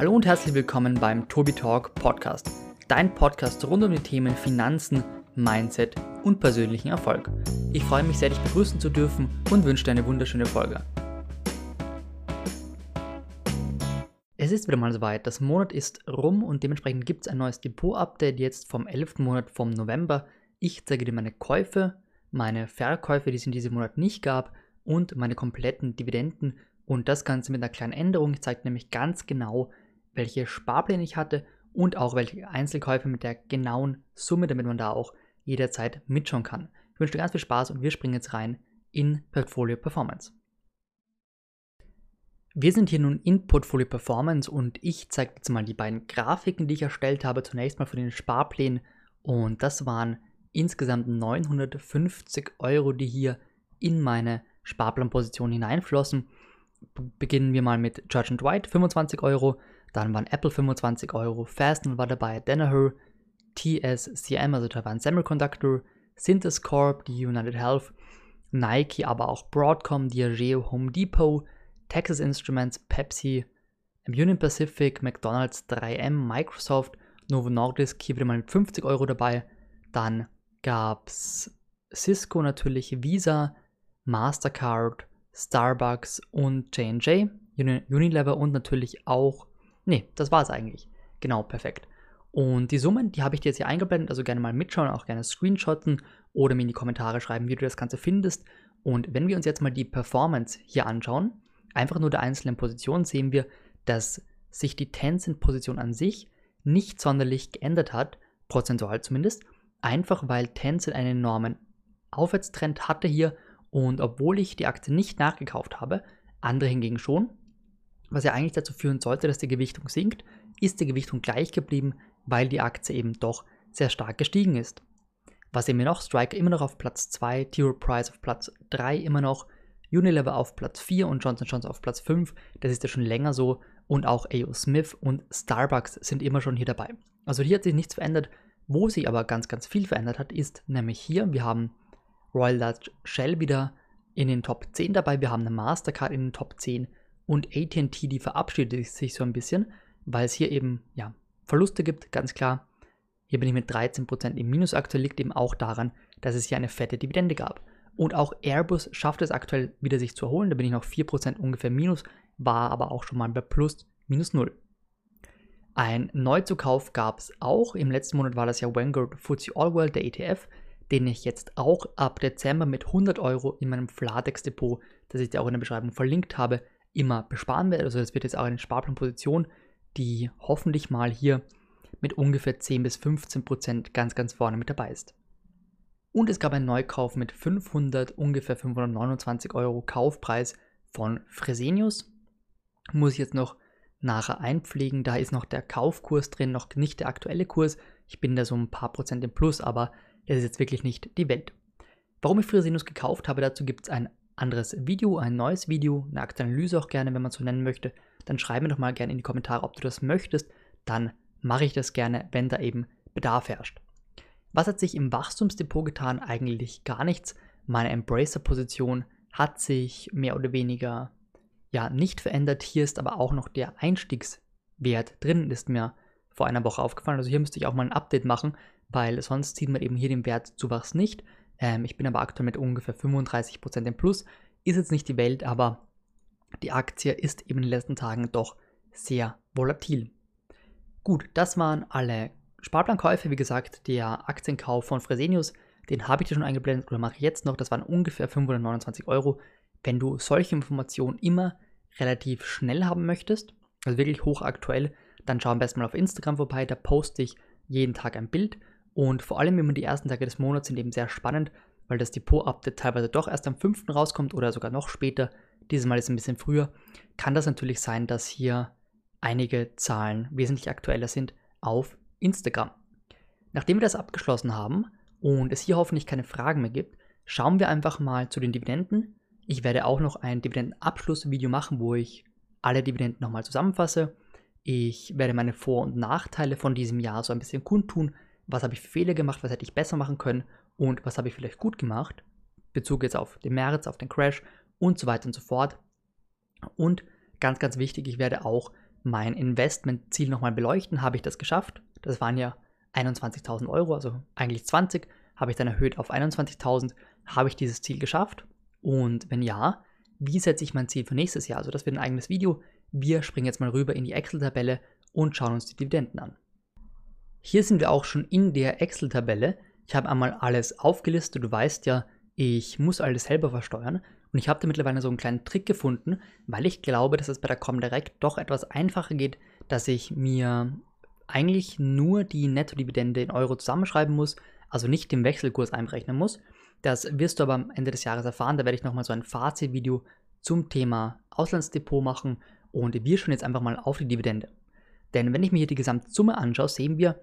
Hallo und herzlich willkommen beim Tobi Talk Podcast, dein Podcast rund um die Themen Finanzen, Mindset und persönlichen Erfolg. Ich freue mich sehr, dich begrüßen zu dürfen und wünsche dir eine wunderschöne Folge. Es ist wieder mal soweit, das Monat ist rum und dementsprechend gibt es ein neues Depot-Update jetzt vom 11. Monat vom November. Ich zeige dir meine Käufe, meine Verkäufe, die es in diesem Monat nicht gab und meine kompletten Dividenden und das Ganze mit einer kleinen Änderung. Ich zeige nämlich ganz genau, welche Sparpläne ich hatte und auch welche Einzelkäufe mit der genauen Summe, damit man da auch jederzeit mitschauen kann. Ich wünsche dir ganz viel Spaß und wir springen jetzt rein in Portfolio Performance. Wir sind hier nun in Portfolio Performance und ich zeige jetzt mal die beiden Grafiken, die ich erstellt habe. Zunächst mal von den Sparplänen und das waren insgesamt 950 Euro, die hier in meine Sparplanposition hineinflossen. Beginnen wir mal mit Judge White, 25 Euro. Dann waren Apple 25 Euro, Fastenal war dabei, Danaher, TSCM, also Taiwan Semiconductor, Synthes Corp, die United Health, Nike, aber auch Broadcom, Diageo, Home Depot, Texas Instruments, Pepsi, Union Pacific, McDonald's, 3M, Microsoft, Novo Nordisk, hier wieder mal mit 50 Euro dabei. Dann gab es Cisco natürlich, Visa, Mastercard, Starbucks und J&J, Unilever und natürlich auch Nee, das war es eigentlich. Genau, perfekt. Und die Summen, die habe ich dir jetzt hier eingeblendet, also gerne mal mitschauen, auch gerne screenshotten oder mir in die Kommentare schreiben, wie du das Ganze findest. Und wenn wir uns jetzt mal die Performance hier anschauen, einfach nur der einzelnen Positionen, sehen wir, dass sich die Tencent-Position an sich nicht sonderlich geändert hat, prozentual zumindest, einfach weil Tencent einen enormen Aufwärtstrend hatte hier und obwohl ich die Aktie nicht nachgekauft habe, andere hingegen schon, was ja eigentlich dazu führen sollte, dass die Gewichtung sinkt, ist die Gewichtung gleich geblieben, weil die Aktie eben doch sehr stark gestiegen ist. Was sehen wir noch? Striker immer noch auf Platz 2, T. Price auf Platz 3 immer noch, Unilever auf Platz 4 und Johnson Johnson auf Platz 5. Das ist ja schon länger so. Und auch A.O. Smith und Starbucks sind immer schon hier dabei. Also hier hat sich nichts verändert. Wo sich aber ganz, ganz viel verändert hat, ist nämlich hier, wir haben Royal Dutch Shell wieder in den Top 10 dabei, wir haben eine Mastercard in den Top 10 und AT&T, die verabschiedet sich so ein bisschen, weil es hier eben ja, Verluste gibt, ganz klar. Hier bin ich mit 13% im Minus aktuell, liegt eben auch daran, dass es hier eine fette Dividende gab. Und auch Airbus schafft es aktuell wieder sich zu erholen, da bin ich noch 4% ungefähr Minus, war aber auch schon mal bei Plus, minus 0. Ein Neuzukauf gab es auch, im letzten Monat war das ja Vanguard FTSE All World, der ETF, den ich jetzt auch ab Dezember mit 100 Euro in meinem Flatex Depot, das ich dir auch in der Beschreibung verlinkt habe, immer besparen werde. Also das wird jetzt auch eine Sparplanposition, die hoffentlich mal hier mit ungefähr 10 bis 15 Prozent ganz, ganz vorne mit dabei ist. Und es gab einen Neukauf mit 500, ungefähr 529 Euro Kaufpreis von Fresenius. Muss ich jetzt noch nachher einpflegen. Da ist noch der Kaufkurs drin, noch nicht der aktuelle Kurs. Ich bin da so ein paar Prozent im Plus, aber es ist jetzt wirklich nicht die Welt. Warum ich Fresenius gekauft habe, dazu gibt es ein anderes Video, ein neues Video, eine Aktienanalyse auch gerne, wenn man so nennen möchte, dann schreib mir doch mal gerne in die Kommentare, ob du das möchtest. Dann mache ich das gerne, wenn da eben Bedarf herrscht. Was hat sich im Wachstumsdepot getan? Eigentlich gar nichts. Meine Embracer-Position hat sich mehr oder weniger ja nicht verändert. Hier ist aber auch noch der Einstiegswert drin, ist mir vor einer Woche aufgefallen. Also hier müsste ich auch mal ein Update machen, weil sonst sieht man eben hier den Wertzuwachs nicht. Ähm, ich bin aber aktuell mit ungefähr 35% im Plus. Ist jetzt nicht die Welt, aber die Aktie ist eben in den letzten Tagen doch sehr volatil. Gut, das waren alle Sparplankäufe. Wie gesagt, der Aktienkauf von Fresenius, den habe ich dir schon eingeblendet oder mache ich jetzt noch. Das waren ungefähr 529 Euro. Wenn du solche Informationen immer relativ schnell haben möchtest, also wirklich hochaktuell, dann schau am besten mal auf Instagram vorbei. Da poste ich jeden Tag ein Bild und vor allem immer die ersten Tage des Monats sind eben sehr spannend, weil das Depot-Update teilweise doch erst am 5. rauskommt oder sogar noch später. Dieses Mal ist es ein bisschen früher. Kann das natürlich sein, dass hier einige Zahlen wesentlich aktueller sind auf Instagram. Nachdem wir das abgeschlossen haben und es hier hoffentlich keine Fragen mehr gibt, schauen wir einfach mal zu den Dividenden. Ich werde auch noch ein Dividendenabschlussvideo machen, wo ich alle Dividenden nochmal zusammenfasse. Ich werde meine Vor- und Nachteile von diesem Jahr so ein bisschen kundtun, was habe ich für Fehler gemacht, was hätte ich besser machen können und was habe ich vielleicht gut gemacht. Bezug jetzt auf den März, auf den Crash und so weiter und so fort. Und ganz, ganz wichtig, ich werde auch mein Investmentziel nochmal beleuchten. Habe ich das geschafft? Das waren ja 21.000 Euro, also eigentlich 20, habe ich dann erhöht auf 21.000. Habe ich dieses Ziel geschafft? Und wenn ja, wie setze ich mein Ziel für nächstes Jahr? Also das wird ein eigenes Video. Wir springen jetzt mal rüber in die Excel-Tabelle und schauen uns die Dividenden an. Hier sind wir auch schon in der Excel-Tabelle. Ich habe einmal alles aufgelistet. Du weißt ja, ich muss alles selber versteuern. Und ich habe da mittlerweile so einen kleinen Trick gefunden, weil ich glaube, dass es bei der Comdirect doch etwas einfacher geht, dass ich mir eigentlich nur die Nettodividende in Euro zusammenschreiben muss, also nicht den Wechselkurs einberechnen muss. Das wirst du aber am Ende des Jahres erfahren. Da werde ich nochmal so ein Fazitvideo zum Thema Auslandsdepot machen und wir schauen jetzt einfach mal auf die Dividende. Denn wenn ich mir hier die Gesamtsumme anschaue, sehen wir,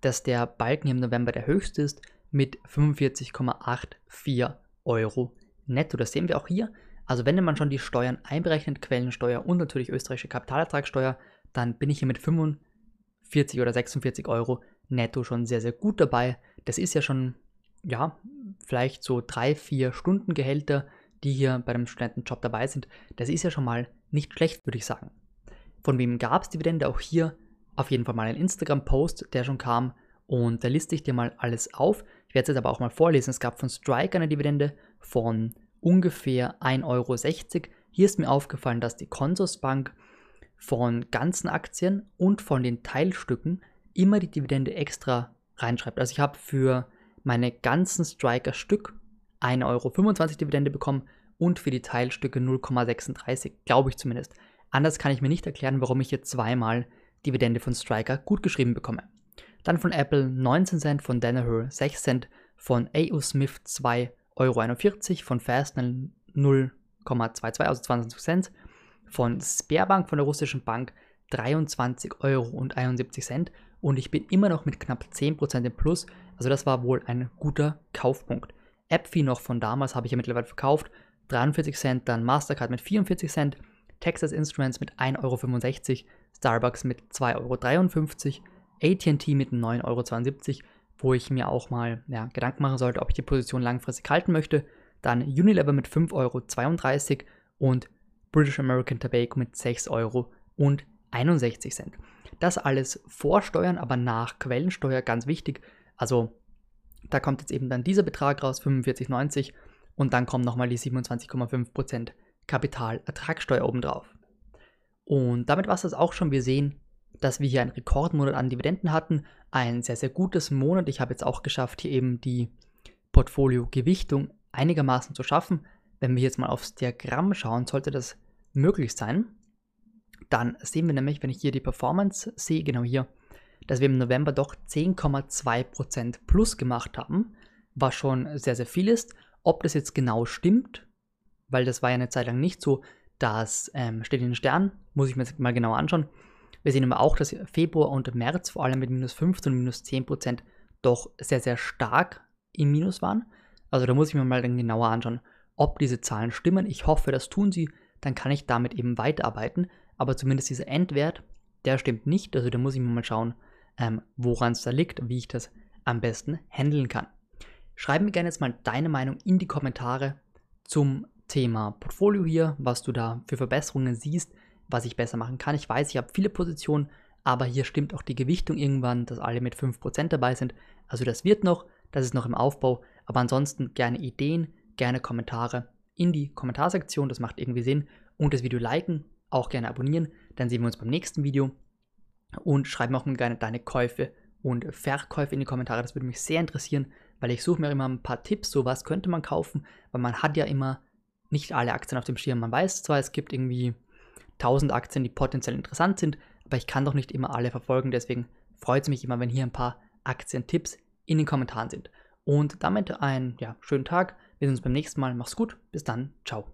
dass der Balken hier im November der höchste ist mit 45,84 Euro netto. Das sehen wir auch hier. Also wenn man schon die Steuern einberechnet, Quellensteuer und natürlich österreichische Kapitalertragssteuer, dann bin ich hier mit 45 oder 46 Euro netto schon sehr, sehr gut dabei. Das ist ja schon, ja, vielleicht so drei, vier Stundengehälter, die hier bei dem Studentenjob dabei sind. Das ist ja schon mal nicht schlecht, würde ich sagen. Von wem gab es Dividende? Auch hier auf jeden Fall mal ein Instagram-Post, der schon kam. Und da liste ich dir mal alles auf. Ich werde es jetzt aber auch mal vorlesen. Es gab von Strike eine Dividende von ungefähr 1,60 Euro. Hier ist mir aufgefallen, dass die Consorsbank von ganzen Aktien und von den Teilstücken immer die Dividende extra reinschreibt. Also ich habe für meine ganzen Striker Stück 1,25 Euro Dividende bekommen und für die Teilstücke 0,36, glaube ich zumindest. Anders kann ich mir nicht erklären, warum ich hier zweimal Dividende von Striker gut geschrieben bekomme. Dann von Apple 19 Cent, von Danaher 6 Cent, von AU Smith 2,41 Euro, von Fastnell 0,22, also 20 Cent, von Sperrbank, von der russischen Bank 23,71 Euro und ich bin immer noch mit knapp 10% im Plus, also das war wohl ein guter Kaufpunkt. AppFi noch von damals habe ich ja mittlerweile verkauft, 43 Cent, dann Mastercard mit 44 Cent, Texas Instruments mit 1,65 Euro, Starbucks mit 2,53 Euro, ATT mit 9,72 Euro, wo ich mir auch mal ja, Gedanken machen sollte, ob ich die Position langfristig halten möchte. Dann Unilever mit 5,32 Euro und British American Tobacco mit 6,61 Euro. Das alles vor Steuern, aber nach Quellensteuer ganz wichtig. Also da kommt jetzt eben dann dieser Betrag raus, 45,90 und dann kommen nochmal die 27,5% Kapitalertragssteuer obendrauf. Und damit war es das auch schon. Wir sehen, dass wir hier einen Rekordmonat an Dividenden hatten. Ein sehr, sehr gutes Monat. Ich habe jetzt auch geschafft, hier eben die Portfolio-Gewichtung einigermaßen zu schaffen. Wenn wir jetzt mal aufs Diagramm schauen, sollte das möglich sein. Dann sehen wir nämlich, wenn ich hier die Performance sehe, genau hier, dass wir im November doch 10,2% plus gemacht haben, was schon sehr, sehr viel ist. Ob das jetzt genau stimmt, weil das war ja eine Zeit lang nicht so, das ähm, steht in den Sternen, muss ich mir jetzt mal genau anschauen. Wir sehen aber auch, dass Februar und März vor allem mit minus 15 und minus 10% doch sehr, sehr stark im Minus waren. Also da muss ich mir mal dann genauer anschauen, ob diese Zahlen stimmen. Ich hoffe, das tun sie, dann kann ich damit eben weiterarbeiten. Aber zumindest dieser Endwert, der stimmt nicht. Also da muss ich mir mal schauen, ähm, woran es da liegt, wie ich das am besten handeln kann. Schreib mir gerne jetzt mal deine Meinung in die Kommentare zum Thema Portfolio hier, was du da für Verbesserungen siehst, was ich besser machen kann. Ich weiß, ich habe viele Positionen, aber hier stimmt auch die Gewichtung irgendwann, dass alle mit 5% dabei sind. Also das wird noch, das ist noch im Aufbau, aber ansonsten gerne Ideen, gerne Kommentare in die Kommentarsektion, das macht irgendwie Sinn. Und das Video liken, auch gerne abonnieren, dann sehen wir uns beim nächsten Video. Und schreib mir auch gerne deine Käufe und Verkäufe in die Kommentare, das würde mich sehr interessieren, weil ich suche mir immer ein paar Tipps, so was könnte man kaufen, weil man hat ja immer nicht alle Aktien auf dem Schirm. Man weiß zwar, es gibt irgendwie 1000 Aktien, die potenziell interessant sind, aber ich kann doch nicht immer alle verfolgen. Deswegen freut es mich immer, wenn hier ein paar Aktientipps in den Kommentaren sind. Und damit einen ja, schönen Tag. Wir sehen uns beim nächsten Mal. Mach's gut. Bis dann. Ciao.